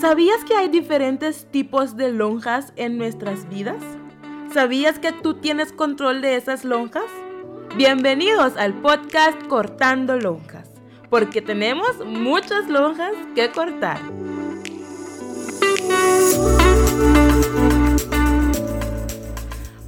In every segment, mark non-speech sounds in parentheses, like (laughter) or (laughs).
¿Sabías que hay diferentes tipos de lonjas en nuestras vidas? ¿Sabías que tú tienes control de esas lonjas? Bienvenidos al podcast Cortando Lonjas, porque tenemos muchas lonjas que cortar.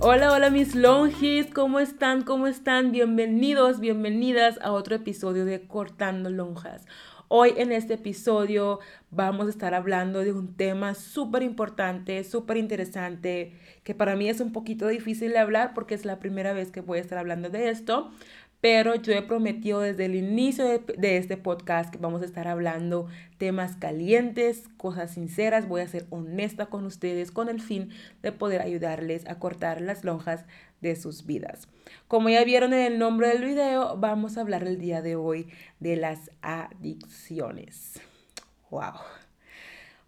Hola, hola mis longis, ¿cómo están? ¿Cómo están? Bienvenidos, bienvenidas a otro episodio de Cortando Lonjas. Hoy en este episodio vamos a estar hablando de un tema súper importante, súper interesante, que para mí es un poquito difícil de hablar porque es la primera vez que voy a estar hablando de esto, pero yo he prometido desde el inicio de, este podcast que vamos a estar hablando temas calientes, cosas sinceras, voy a ser honesta con ustedes con el fin de poder ayudarles a cortar las lonjas de sus vidas. Como ya vieron en el nombre del video, vamos a hablar el día de hoy de las adicciones. Wow.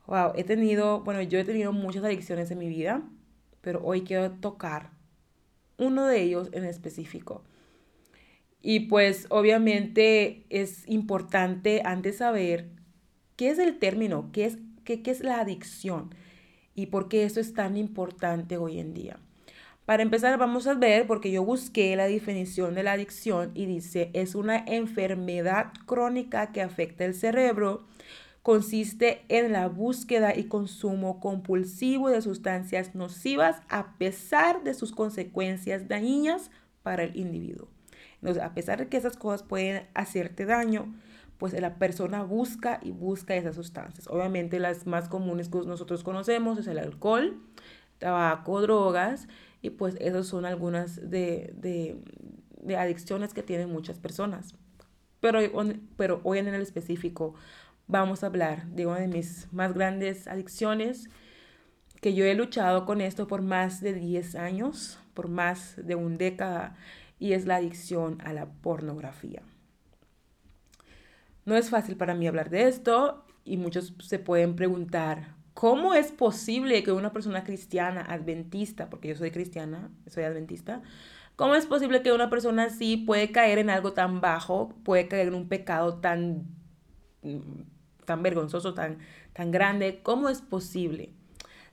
Wow, he tenido, bueno, yo he tenido muchas adicciones en mi vida, pero hoy quiero tocar uno de ellos en específico. Y pues obviamente es importante antes saber qué es el término, qué es, qué, qué es la adicción y por qué eso es tan importante hoy en día. Para empezar, vamos a ver, porque yo busqué la definición de la adicción y dice, es una enfermedad crónica que afecta el cerebro, consiste en la búsqueda y consumo compulsivo de sustancias nocivas a pesar de sus consecuencias dañinas para el individuo. Entonces, a pesar de que esas cosas pueden hacerte daño, pues la persona busca y busca esas sustancias. Obviamente las más comunes que nosotros conocemos es el alcohol, tabaco, drogas, y pues esas son algunas de, de, adicciones que tienen muchas personas. Pero, pero hoy en el específico vamos a hablar de una de mis más grandes adicciones, que yo he luchado con esto por más de 10 años, por más de una década y es la adicción a la pornografía. No es fácil para mí hablar de esto y muchos se pueden preguntar, ¿cómo es posible que una persona cristiana, adventista, porque yo soy cristiana, soy adventista, ¿cómo es posible que una persona así puede caer en algo tan bajo, puede caer en un pecado tan, tan vergonzoso, tan, tan grande? ¿Cómo es posible?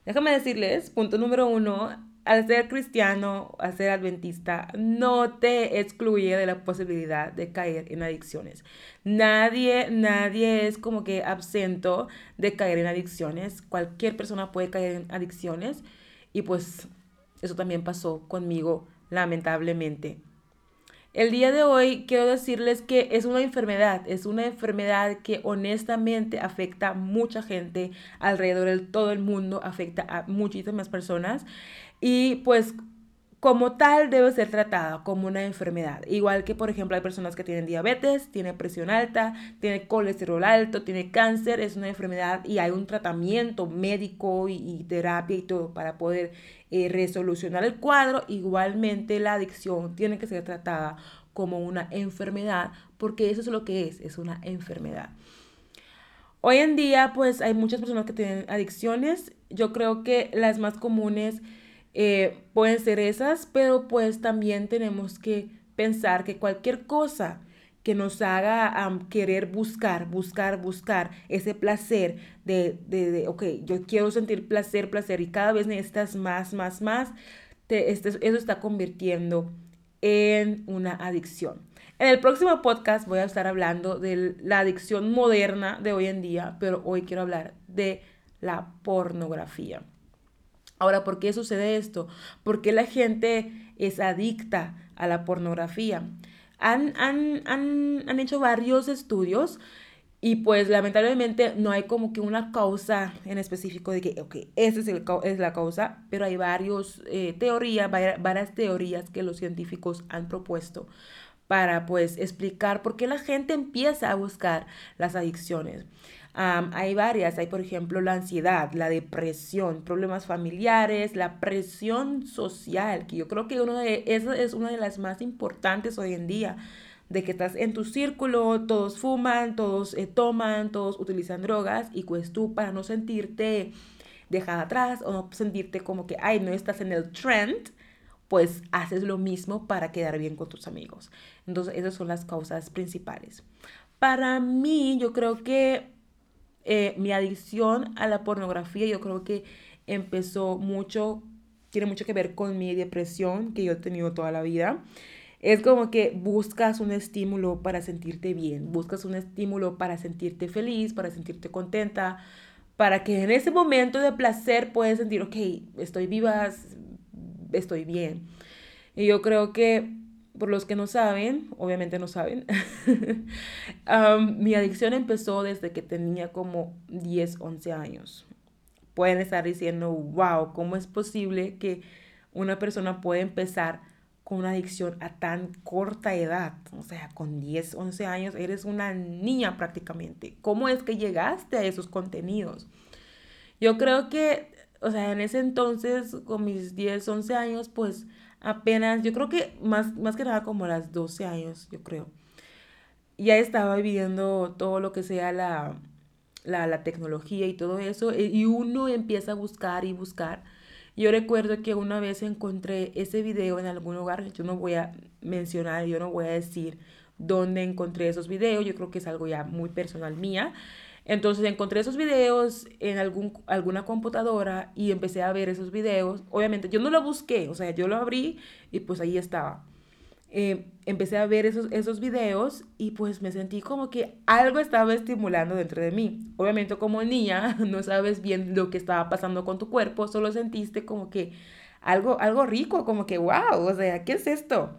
Déjame decirles, punto número uno, al ser cristiano, al ser adventista, no te excluye de la posibilidad de caer en adicciones. Nadie, nadie es como que absento de caer en adicciones. Cualquier persona puede caer en adicciones y pues eso también pasó conmigo, lamentablemente. El día de hoy quiero decirles que es una enfermedad, es una enfermedad que honestamente afecta a mucha gente alrededor de todo el mundo, afecta a muchísimas personas y pues como tal debe ser tratada como una enfermedad. Igual que, por ejemplo, hay personas que tienen diabetes, tienen presión alta, tienen colesterol alto, tienen cáncer, es una enfermedad y hay un tratamiento médico y, terapia y todo para poder eh, resolucionar el cuadro. Igualmente la adicción tiene que ser tratada como una enfermedad porque eso es lo que es, es una enfermedad. Hoy en día, pues hay muchas personas que tienen adicciones. Yo creo que las más comunes eh, pueden ser esas, pero pues también tenemos que pensar que cualquier cosa que nos haga querer buscar, buscar, buscar ese placer de, de, de, ok, yo quiero sentir placer, placer y cada vez necesitas más, más, más, te, este, eso está convirtiendo en una adicción. En el próximo podcast voy a estar hablando de la adicción moderna de hoy en día, pero hoy quiero hablar de la pornografía. Ahora, ¿por qué sucede esto? ¿Por qué la gente es adicta a la pornografía? Han, han, hecho varios estudios y pues lamentablemente no hay como que una causa en específico de que, ok, esa es, es la causa, pero hay varios eh, varias teorías que los científicos han propuesto para pues explicar por qué la gente empieza a buscar las adicciones. Hay varias, hay por ejemplo la ansiedad, la depresión, problemas familiares, la presión social, que yo creo que uno de, eso es una de las más importantes hoy en día, de que estás en tu círculo, todos fuman, todos eh, toman, todos utilizan drogas y pues tú para no sentirte dejada atrás o no sentirte como que, ay, no estás en el trend, pues haces lo mismo para quedar bien con tus amigos. Entonces, esas son las causas principales. Para mí, yo creo que eh, mi adicción a la pornografía yo creo que empezó mucho, tiene mucho que ver con mi depresión que yo he tenido toda la vida. Es como que buscas un estímulo para sentirte bien, buscas un estímulo para sentirte feliz, para sentirte contenta, para que en ese momento de placer puedas sentir, ok, estoy viva, estoy bien. Y yo creo que por los que no saben, obviamente no saben, (laughs) mi adicción empezó desde que tenía como 10, 11 años. Pueden estar diciendo, wow, ¿cómo es posible que una persona pueda empezar con una adicción a tan corta edad? O sea, con 10, 11 años eres una niña prácticamente. ¿Cómo es que llegaste a esos contenidos? Yo creo que, o sea, en ese entonces, con mis 10, 11 años, pues apenas, yo creo que más, más que nada como a las 12 años, yo creo. Ya estaba viviendo todo lo que sea la, la, tecnología y todo eso, e, y uno empieza a buscar y buscar. Yo recuerdo que una vez encontré ese video en algún lugar, yo no voy a mencionar, yo no voy a decir dónde encontré esos videos, yo creo que es algo ya muy personal mía, entonces encontré esos videos en algún, alguna computadora y empecé a ver esos videos. Obviamente yo no lo busqué, o sea, yo lo abrí y pues ahí estaba. Eh, empecé a ver esos, esos videos y pues me sentí como que algo estaba estimulando dentro de mí. Obviamente como niña (laughs) no sabes bien lo que estaba pasando con tu cuerpo, solo sentiste como que algo, algo rico, como que wow, o sea, ¿qué es esto?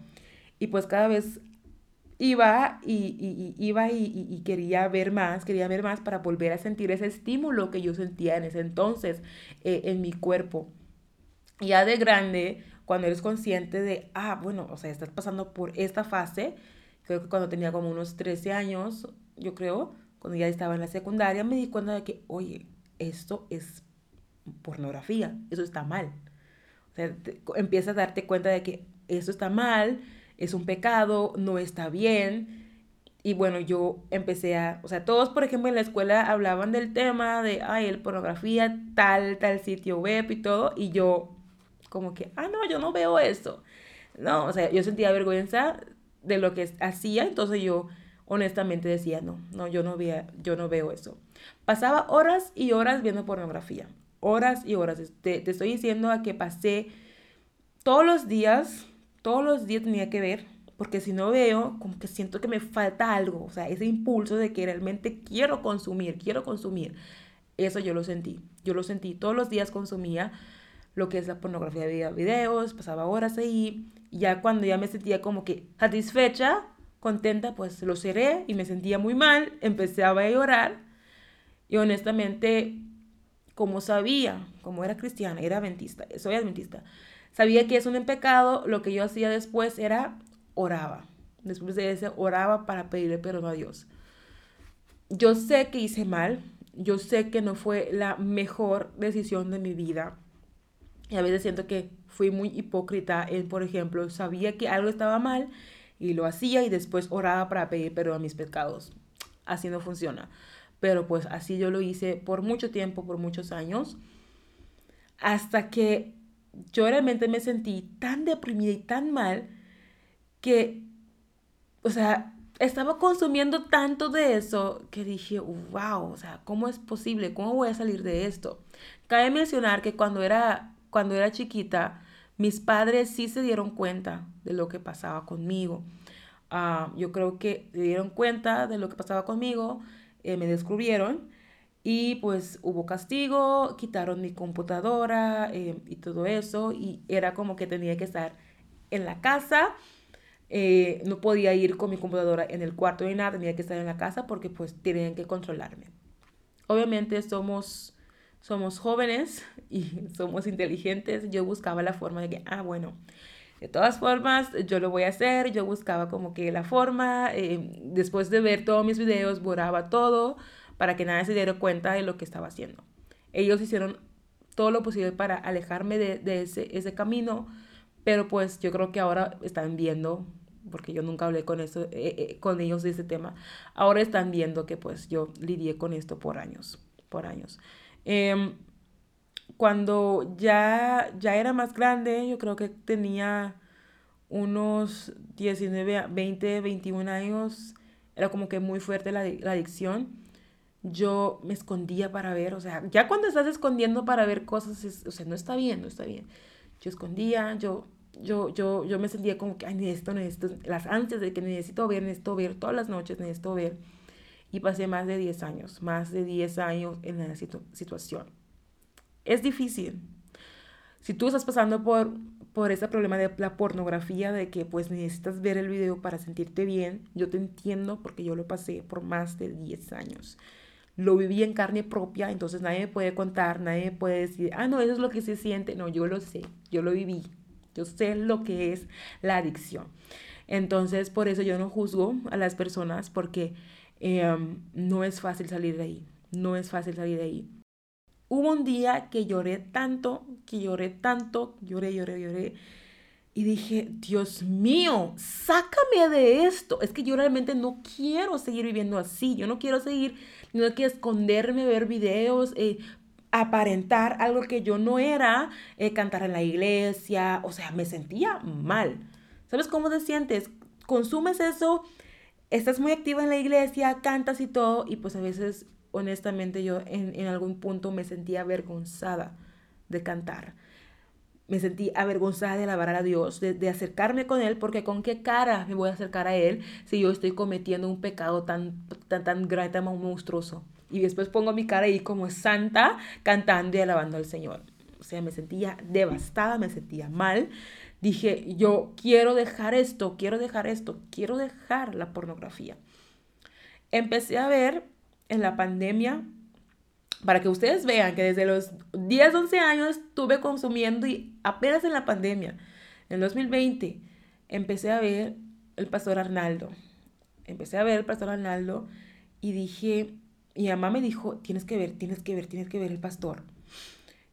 Y pues cada vez iba y, iba y, quería ver más, quería ver más para volver a sentir ese estímulo que yo sentía en ese entonces eh, en mi cuerpo. Ya de grande, cuando eres consciente de, ah, bueno, o sea, estás pasando por esta fase, creo que cuando tenía como unos 13 años, yo creo, cuando ya estaba en la secundaria, me di cuenta de que, oye, esto es pornografía, eso está mal. O sea, empiezas a darte cuenta de que eso está mal, es un pecado, no está bien. Y bueno, yo empecé a, o sea, todos, por ejemplo, en la escuela hablaban del tema de, ay, el pornografía, tal, tal sitio web y todo, y yo como que, ah, no, yo no veo eso. No, o sea, yo sentía vergüenza de lo que hacía, entonces yo honestamente decía, no, no, yo no, veía, yo no veo eso. Pasaba horas y horas viendo pornografía, horas y horas. Te, te estoy diciendo a que pasé todos los días todos los días tenía que ver, porque si no veo, como que siento que me falta algo, o sea, ese impulso de que realmente quiero consumir, quiero consumir. Eso yo lo sentí, yo lo sentí, todos los días consumía lo que es la pornografía de videos, pasaba horas ahí, y ya cuando ya me sentía como que satisfecha, contenta, pues lo cerré y me sentía muy mal, empecé a llorar, y honestamente, como sabía, como era cristiana, era adventista, soy adventista, sabía que eso no es un pecado, lo que yo hacía después era oraba. Después de eso, oraba para pedirle perdón a Dios. Yo sé que hice mal, yo sé que no fue la mejor decisión de mi vida. Y a veces siento que fui muy hipócrita en, por ejemplo, sabía que algo estaba mal y lo hacía y después oraba para pedir perdón a mis pecados. Así no funciona. Pero pues así yo lo hice por mucho tiempo, por muchos años, hasta que yo realmente me sentí tan deprimida y tan mal que, o sea, estaba consumiendo tanto de eso que dije, wow, o sea, ¿cómo es posible? ¿Cómo voy a salir de esto? Cabe mencionar que cuando era, cuando era chiquita, mis padres sí se dieron cuenta de lo que pasaba conmigo. Ah, yo creo que se dieron cuenta de lo que pasaba conmigo, eh, me descubrieron y pues hubo castigo, quitaron mi computadora eh, y todo eso. Y era como que tenía que estar en la casa. Eh, no podía ir con mi computadora en el cuarto ni nada, tenía que estar en la casa porque pues tenían que controlarme. Obviamente somos, somos jóvenes (laughs) y somos inteligentes. Yo buscaba la forma de que, ah, bueno, de todas formas, yo lo voy a hacer. Yo buscaba como que la forma. Eh, después de ver todos mis videos, borraba todo para que nadie se diera cuenta de lo que estaba haciendo. Ellos hicieron todo lo posible para alejarme de, ese, ese, camino, pero pues yo creo que ahora están viendo, porque yo nunca hablé con, eso, eh, eh, con ellos de ese tema, ahora están viendo que pues yo lidié con esto por años, por años. Em, cuando ya, ya era más grande, yo creo que tenía unos 19, 20, 21 años, era como que muy fuerte la, la adicción yo me escondía para ver, o sea, ya cuando estás escondiendo para ver cosas, o sea, no está bien, no está bien. Yo escondía, yo, yo, yo, yo me sentía como que, ay, necesito, necesito, las ansias de que necesito ver, necesito ver, todas las noches necesito ver. Y pasé más de 10 años, más de 10 años en la situación. Es difícil. Si tú estás pasando por, por ese problema de la pornografía, de que pues necesitas ver el video para sentirte bien, yo te entiendo porque yo lo pasé por más de 10 años lo viví en carne propia, entonces nadie me puede contar, nadie me puede decir, ah, no, eso es lo que se siente. No, yo lo sé, yo lo viví, yo sé lo que es la adicción. Entonces, por eso yo no juzgo a las personas porque em, no es fácil salir de ahí, no es fácil salir de ahí. Hubo un día que lloré tanto, que lloré tanto, lloré, lloré, lloré. Y dije, Dios mío, sácame de esto. Es que yo realmente no quiero seguir viviendo así. Yo no quiero seguir no que esconderme, ver videos, eh, aparentar algo que yo no era, eh, cantar en la iglesia, o sea, me sentía mal. ¿Sabes cómo te sientes? Consumes eso, estás muy activa en la iglesia, cantas y todo, y pues a veces, honestamente, yo en, en algún punto me sentía avergonzada de cantar me sentí avergonzada de alabar a Dios, de, acercarme con Él, porque con qué cara me voy a acercar a Él si yo estoy cometiendo un pecado tan, tan, tan grave, tan monstruoso. Y después pongo mi cara ahí como santa, cantando y alabando al Señor. O sea, me sentía devastada, me sentía mal. Dije, yo quiero dejar esto, quiero dejar esto, quiero dejar la pornografía. Empecé a ver en la pandemia para que ustedes vean que desde los 10, 11 años estuve consumiendo y apenas en la pandemia, en 2020, empecé a ver el pastor Arnaldo. Empecé a ver el pastor Arnaldo y dije, mi mamá me dijo, tienes que ver, tienes que ver, tienes que ver el pastor.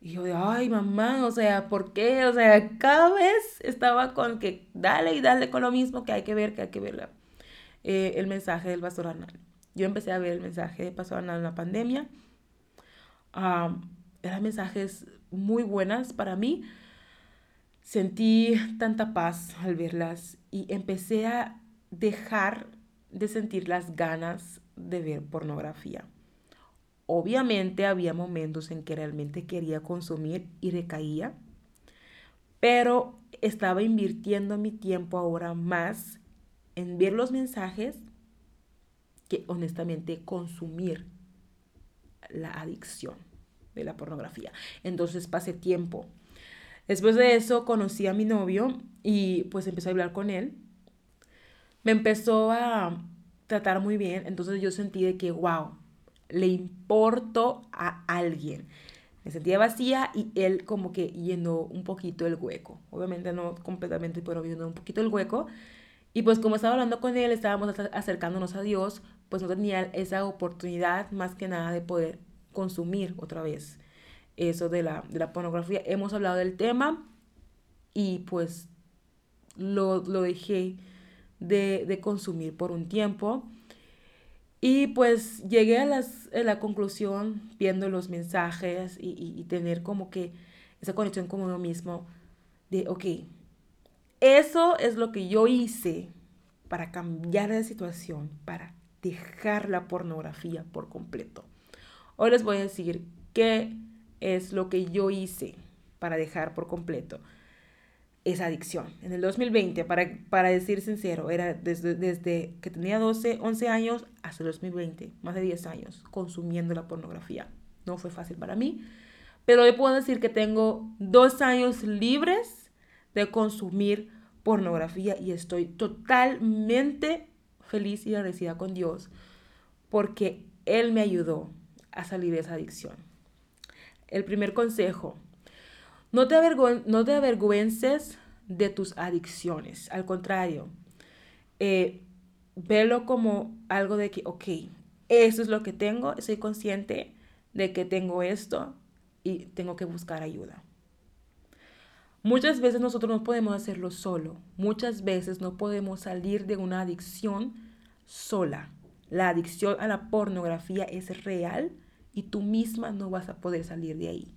Y yo de, ay, mamá, o sea, ¿por qué? O sea, cada vez estaba con que dale y dale con lo mismo que hay que ver, que hay que ver eh, el mensaje del pastor Arnaldo. Yo empecé a ver el mensaje del pastor Arnaldo en la pandemia eran mensajes muy buenas para mí. Sentí tanta paz al verlas y empecé a dejar de sentir las ganas de ver pornografía. Obviamente había momentos en que realmente quería consumir y recaía, pero estaba invirtiendo mi tiempo ahora más en ver los mensajes que honestamente consumir la adicción de la pornografía. Entonces pasé tiempo. Después de eso conocí a mi novio y pues empecé a hablar con él. Me empezó a tratar muy bien, entonces yo sentí de que, wow, le importo a alguien. Me sentía vacía y él como que llenó un poquito el hueco. Obviamente no completamente, pero llenó un poquito el hueco. Y pues como estaba hablando con él, estábamos acercándonos a Dios, pues no tenía esa oportunidad más que nada de poder consumir otra vez eso de la, pornografía. Hemos hablado del tema y pues lo, dejé de, consumir por un tiempo. Y pues llegué a, las, la conclusión viendo los mensajes y, y, tener como que esa conexión con uno mismo de, ok, eso es lo que yo hice para cambiar la situación, para dejar la pornografía por completo. Hoy les voy a decir qué es lo que yo hice para dejar por completo esa adicción. En el 2020, para, para decir sincero, era desde, desde que tenía 12, 11 años hasta el 2020, más de 10 años, consumiendo la pornografía. No fue fácil para mí, pero hoy puedo decir que tengo dos años libres de consumir pornografía y estoy totalmente feliz y agradecida con Dios porque Él me ayudó a salir de esa adicción. El primer consejo, no te, no te avergüences de tus adicciones, al contrario, eh, velo como algo de que, ok, eso es lo que tengo, soy consciente de que tengo esto y tengo que buscar ayuda. Muchas veces nosotros no podemos hacerlo solo, muchas veces no podemos salir de una adicción sola. La adicción a la pornografía es real y tú misma no vas a poder salir de ahí.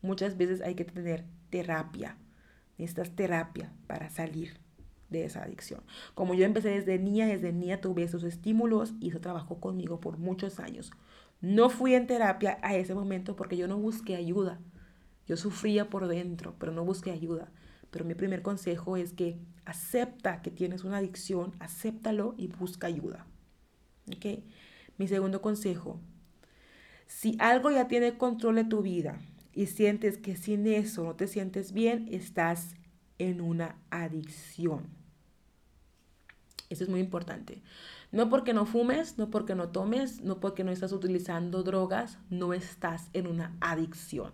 Muchas veces hay que tener terapia. Necesitas terapia para salir de esa adicción. Como yo empecé desde niña, desde niña tuve esos estímulos y eso trabajó conmigo por muchos años. No fui en terapia a ese momento porque yo no busqué ayuda. Yo sufría por dentro, pero no busqué ayuda. Pero mi primer consejo es que acepta que tienes una adicción, acéptalo y busca ayuda. ¿Ok? Mi segundo consejo, si algo ya tiene control de tu vida y sientes que sin eso no te sientes bien, estás en una adicción. Eso es muy importante. No porque no fumes, no porque no tomes, no porque no estás utilizando drogas, no estás en una adicción.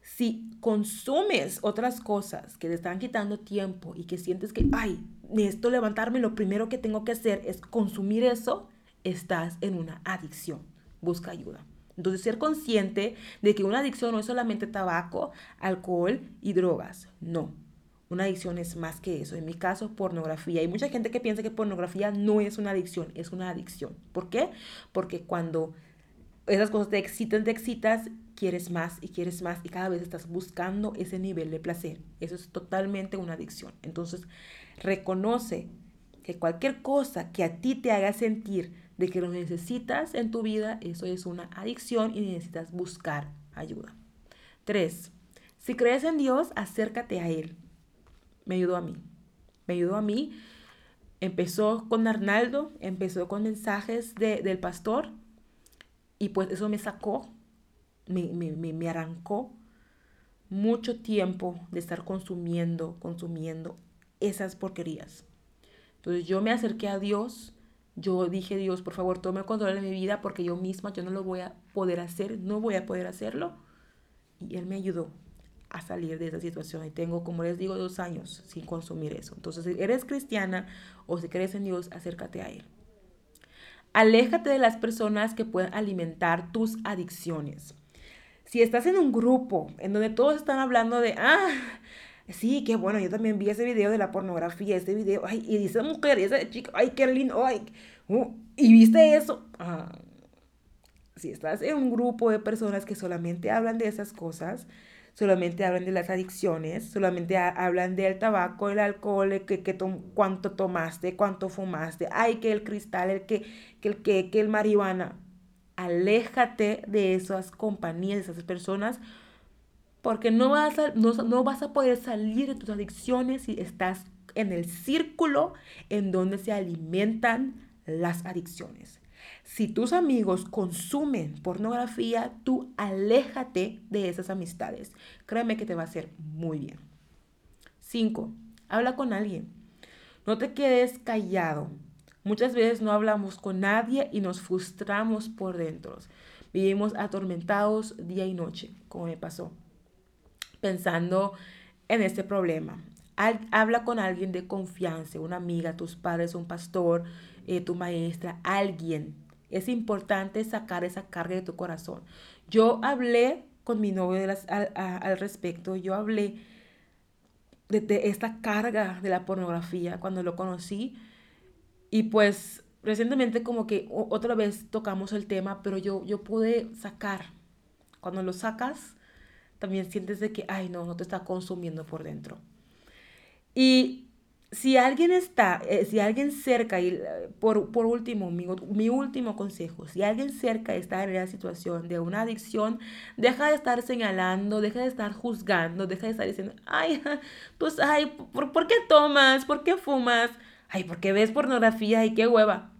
Si consumes otras cosas que te están quitando tiempo y que sientes que, ay, necesito levantarme, lo primero que tengo que hacer es consumir eso, estás en una adicción. Busca ayuda. Entonces, ser consciente de que una adicción no es solamente tabaco, alcohol y drogas. No. Una adicción es más que eso. En mi caso, pornografía. Hay mucha gente que piensa que pornografía no es una adicción, es una adicción. ¿Por qué? Porque cuando esas cosas te excitan, te excitas, quieres más y quieres más y cada vez estás buscando ese nivel de placer. Eso es totalmente una adicción. Entonces, reconoce que cualquier cosa que a ti te haga sentir de que lo necesitas en tu vida, eso es una adicción y necesitas buscar ayuda. Tres, si crees en Dios, acércate a Él. Me ayudó a mí. Me ayudó a mí. Empezó con Arnaldo, empezó con mensajes del pastor y pues eso me sacó, me, me, me arrancó mucho tiempo de estar consumiendo, consumiendo esas porquerías. Entonces yo me acerqué a Dios yo dije, Dios, por favor, tome el control de mi vida porque yo misma, yo no lo voy a poder hacer, no voy a poder hacerlo. Y Él me ayudó a salir de esa situación. Y tengo, como les digo, dos años sin consumir eso. Entonces, si eres cristiana o si crees en Dios, acércate a Él. Aléjate de las personas que puedan alimentar tus adicciones. Si estás en un grupo en donde todos están hablando de, ah, Sí, qué bueno, yo también vi ese video de la pornografía, ese video, ay, y esa mujer, y esa chica, ay, qué lindo, ay, uh, y viste eso. Ah, si estás en un grupo de personas que solamente hablan de esas cosas, solamente hablan de las adicciones, solamente hablan del tabaco, el alcohol, que, que cuánto tomaste, cuánto fumaste, ay, que el cristal, el que, que el que, que el marihuana. Aléjate de esas compañías, de esas personas, porque no vas, a, no, vas a poder salir de tus adicciones si estás en el círculo en donde se alimentan las adicciones. Si tus amigos consumen pornografía, tú aléjate de esas amistades. Créeme que te va a hacer muy bien. 5. Habla con alguien. No te quedes callado. Muchas veces no hablamos con nadie y nos frustramos por dentro. Vivimos atormentados día y noche, como me pasó pensando en este problema. Habla con alguien de confianza, una amiga, tus padres, un pastor, eh, tu maestra, alguien. Es importante sacar esa carga de tu corazón. Yo hablé con mi novio al, respecto, yo hablé de, de, esta carga de la pornografía cuando lo conocí y pues recientemente como que otra vez tocamos el tema, pero yo, yo pude sacar. Cuando lo sacas, también sientes de que, ay, no, no te está consumiendo por dentro. Y si alguien está, eh, si alguien cerca, y eh, por, por último, mi, mi, último consejo, si alguien cerca está en la situación de una adicción, deja de estar señalando, deja de estar juzgando, deja de estar diciendo, ay, pues, ay, ¿por, ¿por qué tomas? ¿Por qué fumas? Ay, porque ves pornografía y qué hueva.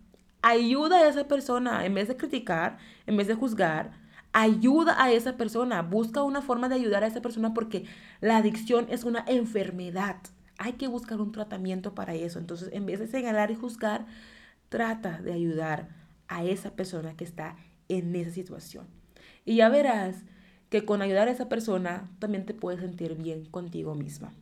Ayuda a esa persona en vez de criticar, en vez de juzgar, Ayuda a esa persona, busca una forma de ayudar a esa persona porque la adicción es una enfermedad. Hay que buscar un tratamiento para eso. Entonces, en vez de señalar y juzgar, trata de ayudar a esa persona que está en esa situación. Y ya verás que con ayudar a esa persona también te puedes sentir bien contigo misma.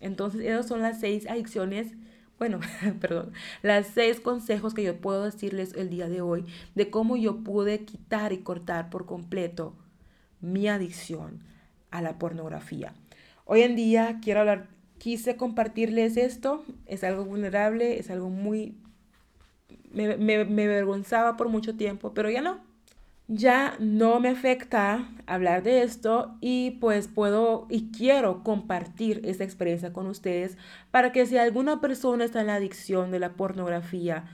Entonces, esas son las seis adicciones bueno, (laughs) perdón, las seis consejos que yo puedo decirles el día de hoy de cómo yo pude quitar y cortar por completo mi adicción a la pornografía. Hoy en día quiero hablar, quise compartirles esto, es algo vulnerable, es algo muy, me, me, me avergonzaba por mucho tiempo, pero ya no, ya no me afecta hablar de esto y pues puedo y quiero compartir esta experiencia con ustedes para que si alguna persona está en la adicción de la pornografía,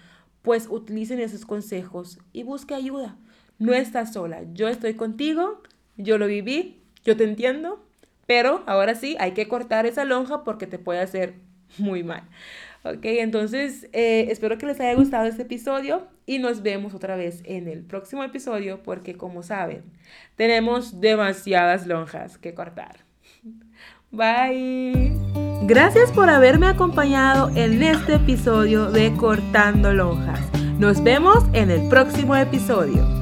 pues utilicen esos consejos y busque ayuda. No estás sola, yo estoy contigo, yo lo viví, yo te entiendo, pero ahora sí hay que cortar esa lonja porque te puede hacer muy mal. Ok, entonces eh, espero que les haya gustado este episodio y nos vemos otra vez en el próximo episodio porque como saben, tenemos demasiadas lonjas que cortar. (laughs) Bye. Gracias por haberme acompañado en este episodio de Cortando Lonjas. Nos vemos en el próximo episodio.